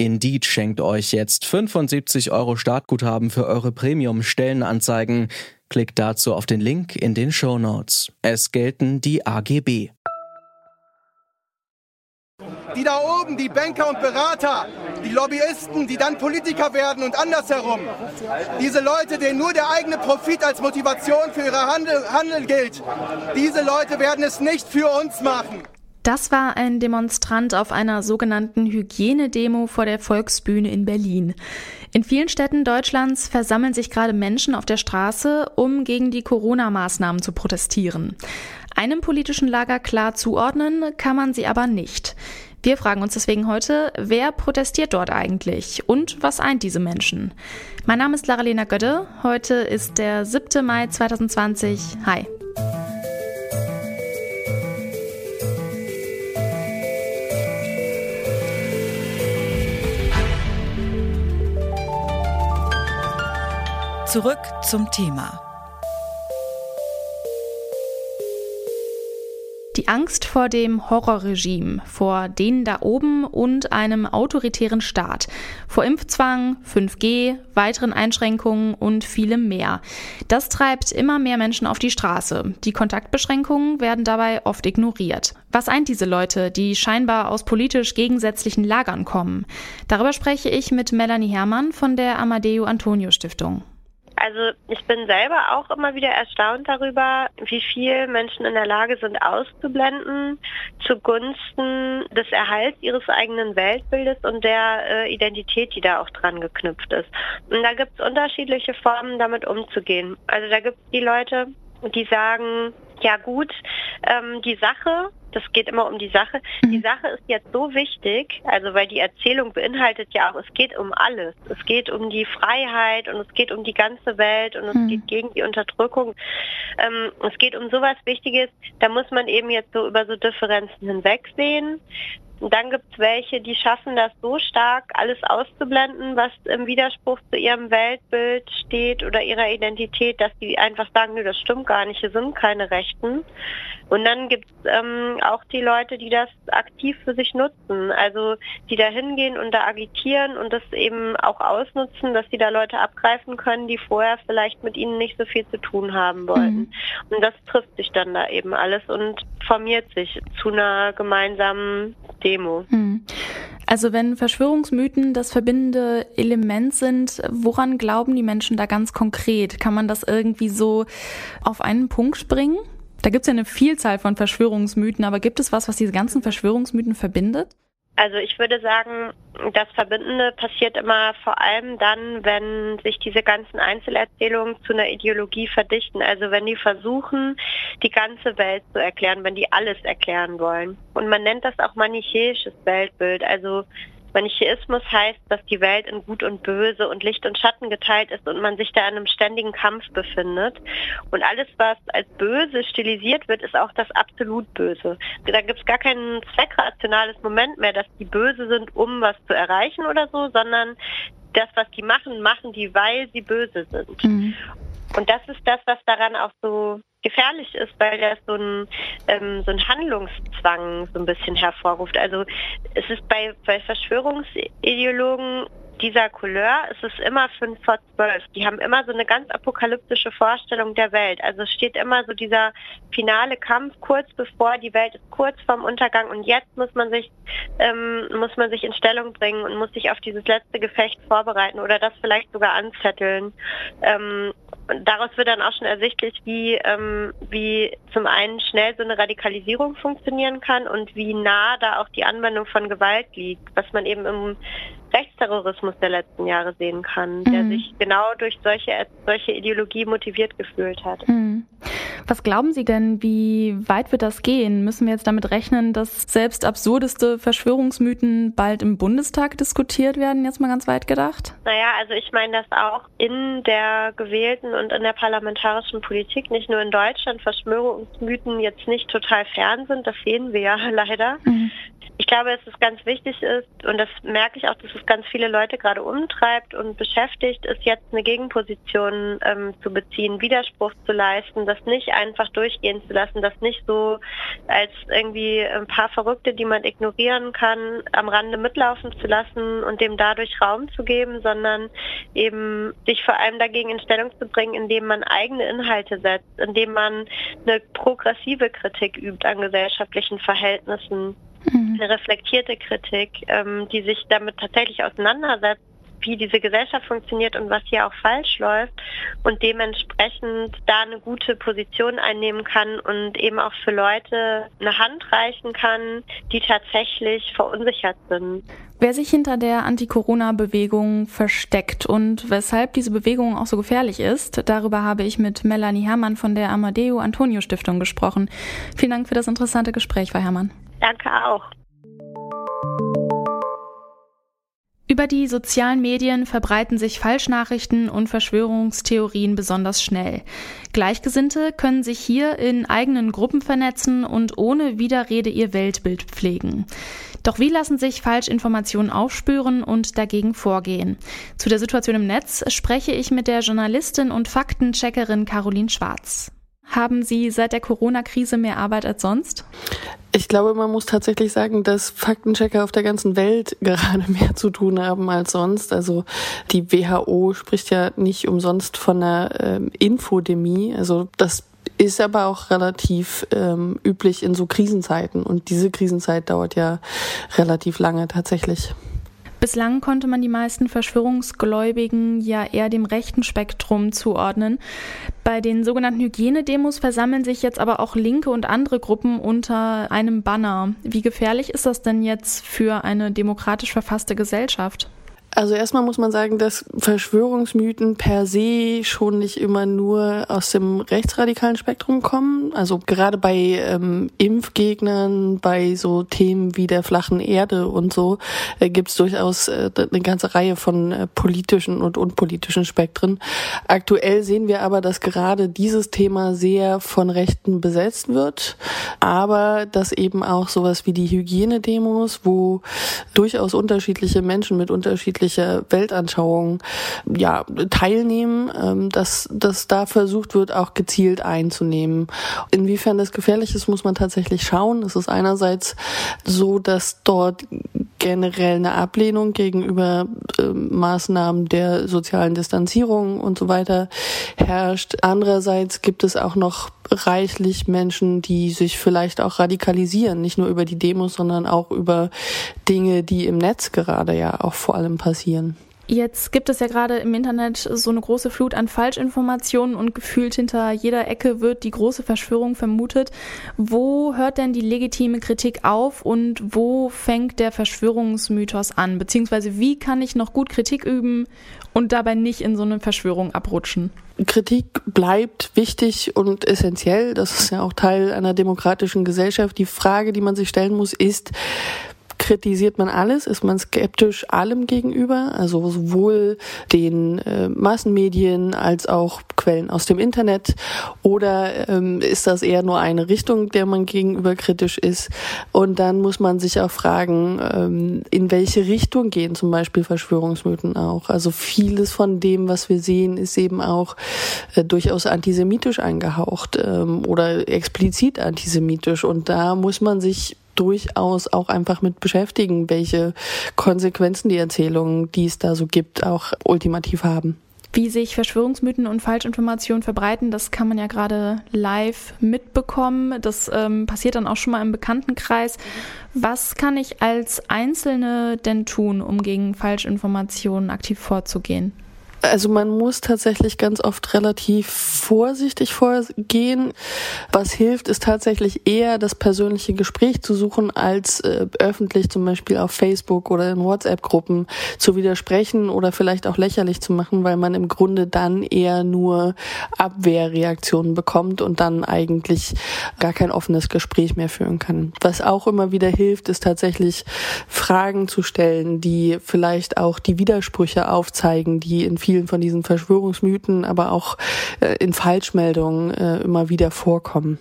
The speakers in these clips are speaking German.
Indeed schenkt euch jetzt 75 Euro Startguthaben für eure Premium-Stellenanzeigen. Klickt dazu auf den Link in den Show Notes. Es gelten die AGB. Die da oben, die Banker und Berater, die Lobbyisten, die dann Politiker werden und andersherum. Diese Leute, denen nur der eigene Profit als Motivation für ihre Handel, Handel gilt, diese Leute werden es nicht für uns machen. Das war ein Demonstrant auf einer sogenannten Hygienedemo vor der Volksbühne in Berlin. In vielen Städten Deutschlands versammeln sich gerade Menschen auf der Straße, um gegen die Corona-Maßnahmen zu protestieren. Einem politischen Lager klar zuordnen kann man sie aber nicht. Wir fragen uns deswegen heute, wer protestiert dort eigentlich und was eint diese Menschen? Mein Name ist Lara-Lena Götte. Heute ist der 7. Mai 2020. Hi. Zurück zum Thema. Die Angst vor dem Horrorregime, vor denen da oben und einem autoritären Staat, vor Impfzwang, 5G, weiteren Einschränkungen und vielem mehr. Das treibt immer mehr Menschen auf die Straße. Die Kontaktbeschränkungen werden dabei oft ignoriert. Was eint diese Leute, die scheinbar aus politisch gegensätzlichen Lagern kommen? Darüber spreche ich mit Melanie Herrmann von der Amadeo Antonio Stiftung. Also ich bin selber auch immer wieder erstaunt darüber, wie viel Menschen in der Lage sind auszublenden zugunsten des Erhalts ihres eigenen Weltbildes und der äh, Identität, die da auch dran geknüpft ist. Und da gibt es unterschiedliche Formen, damit umzugehen. Also da gibt es die Leute, die sagen, ja gut, ähm, die Sache, das geht immer um die Sache, die mhm. Sache ist jetzt so wichtig, also weil die Erzählung beinhaltet ja auch, es geht um alles. Es geht um die Freiheit und es geht um die ganze Welt und es mhm. geht gegen die Unterdrückung. Ähm, es geht um sowas Wichtiges, da muss man eben jetzt so über so Differenzen hinwegsehen. Und dann gibt es welche, die schaffen das so stark, alles auszublenden, was im Widerspruch zu ihrem Weltbild steht oder ihrer Identität, dass sie einfach sagen, nö, das stimmt gar nicht, hier sind keine Rechten. Und dann gibt es ähm, auch die Leute, die das aktiv für sich nutzen, also die da hingehen und da agitieren und das eben auch ausnutzen, dass sie da Leute abgreifen können, die vorher vielleicht mit ihnen nicht so viel zu tun haben wollten. Mhm. Und das trifft sich dann da eben alles und formiert sich zu einer gemeinsamen Demo. Hm. Also wenn Verschwörungsmythen das verbindende Element sind, woran glauben die Menschen da ganz konkret? Kann man das irgendwie so auf einen Punkt bringen? Da gibt es ja eine Vielzahl von Verschwörungsmythen, aber gibt es was, was diese ganzen Verschwörungsmythen verbindet? Also ich würde sagen, das Verbindende passiert immer vor allem dann, wenn sich diese ganzen Einzelerzählungen zu einer Ideologie verdichten. Also wenn die versuchen, die ganze Welt zu erklären, wenn die alles erklären wollen. Und man nennt das auch manichäisches Weltbild. Also Manichäismus heißt, dass die Welt in Gut und Böse und Licht und Schatten geteilt ist und man sich da in einem ständigen Kampf befindet. Und alles, was als böse stilisiert wird, ist auch das absolut Böse. Da gibt es gar kein zweckrationales Moment mehr, dass die böse sind, um was zu erreichen oder so, sondern das, was die machen, machen die, weil sie böse sind. Mhm. Und das ist das, was daran auch so gefährlich ist, weil das so ein, ähm, so ein Handlungszwang so ein bisschen hervorruft. Also es ist bei, bei Verschwörungsideologen dieser Couleur ist es immer fünf vor zwölf. Die haben immer so eine ganz apokalyptische Vorstellung der Welt. Also es steht immer so dieser finale Kampf kurz bevor die Welt ist kurz vorm Untergang und jetzt muss man sich ähm, muss man sich in Stellung bringen und muss sich auf dieses letzte Gefecht vorbereiten oder das vielleicht sogar anzetteln. Ähm, daraus wird dann auch schon ersichtlich, wie, ähm, wie zum einen schnell so eine Radikalisierung funktionieren kann und wie nah da auch die Anwendung von Gewalt liegt, was man eben im Rechtsterrorismus der letzten Jahre sehen kann, mhm. der sich genau durch solche, solche Ideologie motiviert gefühlt hat. Mhm. Was glauben Sie denn, wie weit wird das gehen? Müssen wir jetzt damit rechnen, dass selbst absurdeste Verschwörungsmythen bald im Bundestag diskutiert werden, jetzt mal ganz weit gedacht? Naja, also ich meine, dass auch in der gewählten und in der parlamentarischen Politik, nicht nur in Deutschland, Verschwörungsmythen jetzt nicht total fern sind. Das sehen wir ja leider. Mhm. Ich glaube, dass es ganz wichtig ist, und das merke ich auch, dass es ganz viele Leute gerade umtreibt und beschäftigt, ist jetzt eine Gegenposition ähm, zu beziehen, Widerspruch zu leisten, das nicht einfach durchgehen zu lassen, das nicht so als irgendwie ein paar Verrückte, die man ignorieren kann, am Rande mitlaufen zu lassen und dem dadurch Raum zu geben, sondern eben sich vor allem dagegen in Stellung zu bringen, indem man eigene Inhalte setzt, indem man eine progressive Kritik übt an gesellschaftlichen Verhältnissen mhm. eine reflektierte Kritik, ähm, die sich damit tatsächlich auseinandersetzt, wie diese Gesellschaft funktioniert und was hier auch falsch läuft und dementsprechend da eine gute Position einnehmen kann und eben auch für Leute eine Hand reichen kann, die tatsächlich verunsichert sind. Wer sich hinter der Anti-Corona-Bewegung versteckt und weshalb diese Bewegung auch so gefährlich ist, darüber habe ich mit Melanie Herrmann von der Amadeo Antonio Stiftung gesprochen. Vielen Dank für das interessante Gespräch, Frau Herrmann. Danke auch. Über die sozialen Medien verbreiten sich Falschnachrichten und Verschwörungstheorien besonders schnell. Gleichgesinnte können sich hier in eigenen Gruppen vernetzen und ohne Widerrede ihr Weltbild pflegen. Doch wie lassen sich Falschinformationen aufspüren und dagegen vorgehen? Zu der Situation im Netz spreche ich mit der Journalistin und Faktencheckerin Caroline Schwarz. Haben Sie seit der Corona-Krise mehr Arbeit als sonst? Ich glaube, man muss tatsächlich sagen, dass Faktenchecker auf der ganzen Welt gerade mehr zu tun haben als sonst. Also die WHO spricht ja nicht umsonst von einer ähm, Infodemie. Also das ist aber auch relativ ähm, üblich in so Krisenzeiten. Und diese Krisenzeit dauert ja relativ lange tatsächlich. Bislang konnte man die meisten Verschwörungsgläubigen ja eher dem rechten Spektrum zuordnen. Bei den sogenannten Hygienedemos versammeln sich jetzt aber auch linke und andere Gruppen unter einem Banner. Wie gefährlich ist das denn jetzt für eine demokratisch verfasste Gesellschaft? Also erstmal muss man sagen, dass Verschwörungsmythen per se schon nicht immer nur aus dem rechtsradikalen Spektrum kommen. Also gerade bei ähm, Impfgegnern, bei so Themen wie der flachen Erde und so, äh, gibt es durchaus äh, eine ganze Reihe von äh, politischen und unpolitischen Spektren. Aktuell sehen wir aber, dass gerade dieses Thema sehr von Rechten besetzt wird, aber dass eben auch sowas wie die Hygienedemos, wo durchaus unterschiedliche Menschen mit unterschiedlichen unterschiedliche Weltanschauungen ja, teilnehmen, ähm, dass, dass da versucht wird, auch gezielt einzunehmen. Inwiefern das gefährlich ist, muss man tatsächlich schauen. Es ist einerseits so, dass dort generell eine Ablehnung gegenüber äh, Maßnahmen der sozialen Distanzierung und so weiter herrscht. Andererseits gibt es auch noch reichlich Menschen, die sich vielleicht auch radikalisieren, nicht nur über die Demos, sondern auch über Dinge, die im Netz gerade ja auch vor allem passieren. Jetzt gibt es ja gerade im Internet so eine große Flut an Falschinformationen und gefühlt hinter jeder Ecke wird die große Verschwörung vermutet. Wo hört denn die legitime Kritik auf und wo fängt der Verschwörungsmythos an? Beziehungsweise wie kann ich noch gut Kritik üben und dabei nicht in so eine Verschwörung abrutschen? Kritik bleibt wichtig und essentiell. Das ist ja auch Teil einer demokratischen Gesellschaft. Die Frage, die man sich stellen muss, ist, kritisiert man alles? Ist man skeptisch allem gegenüber? Also sowohl den äh, Massenmedien als auch Quellen aus dem Internet? Oder ähm, ist das eher nur eine Richtung, der man gegenüber kritisch ist? Und dann muss man sich auch fragen, ähm, in welche Richtung gehen zum Beispiel Verschwörungsmythen auch? Also vieles von dem, was wir sehen, ist eben auch äh, durchaus antisemitisch angehaucht ähm, oder explizit antisemitisch. Und da muss man sich durchaus auch einfach mit beschäftigen, welche Konsequenzen die Erzählungen, die es da so gibt, auch ultimativ haben. Wie sich Verschwörungsmythen und Falschinformationen verbreiten, das kann man ja gerade live mitbekommen. Das ähm, passiert dann auch schon mal im Bekanntenkreis. Was kann ich als Einzelne denn tun, um gegen Falschinformationen aktiv vorzugehen? Also man muss tatsächlich ganz oft relativ vorsichtig vorgehen. Was hilft, ist tatsächlich eher das persönliche Gespräch zu suchen, als äh, öffentlich zum Beispiel auf Facebook oder in WhatsApp-Gruppen zu widersprechen oder vielleicht auch lächerlich zu machen, weil man im Grunde dann eher nur Abwehrreaktionen bekommt und dann eigentlich gar kein offenes Gespräch mehr führen kann. Was auch immer wieder hilft, ist tatsächlich Fragen zu stellen, die vielleicht auch die Widersprüche aufzeigen, die in von diesen Verschwörungsmythen, aber auch äh, in Falschmeldungen äh, immer wieder vorkommen.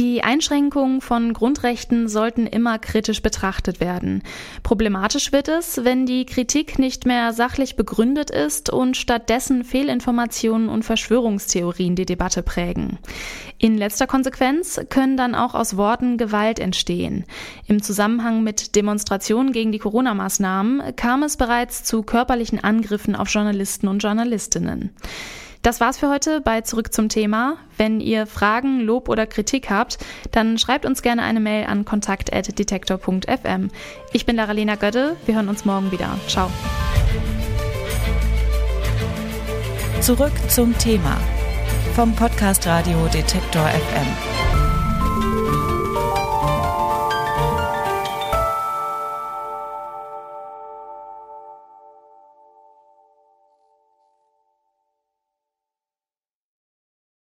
Die Einschränkungen von Grundrechten sollten immer kritisch betrachtet werden. Problematisch wird es, wenn die Kritik nicht mehr sachlich begründet ist und stattdessen Fehlinformationen und Verschwörungstheorien die Debatte prägen. In letzter Konsequenz können dann auch aus Worten Gewalt entstehen. Im Zusammenhang mit Demonstrationen gegen die Corona-Maßnahmen kam es bereits zu körperlichen Angriffen auf Journalisten und Journalistinnen. Das war's für heute bei Zurück zum Thema. Wenn ihr Fragen, Lob oder Kritik habt, dann schreibt uns gerne eine Mail an kontakt.detektor.fm. Ich bin Lara-Lena Götte. Wir hören uns morgen wieder. Ciao. Zurück zum Thema vom Podcast Radio Detektor FM.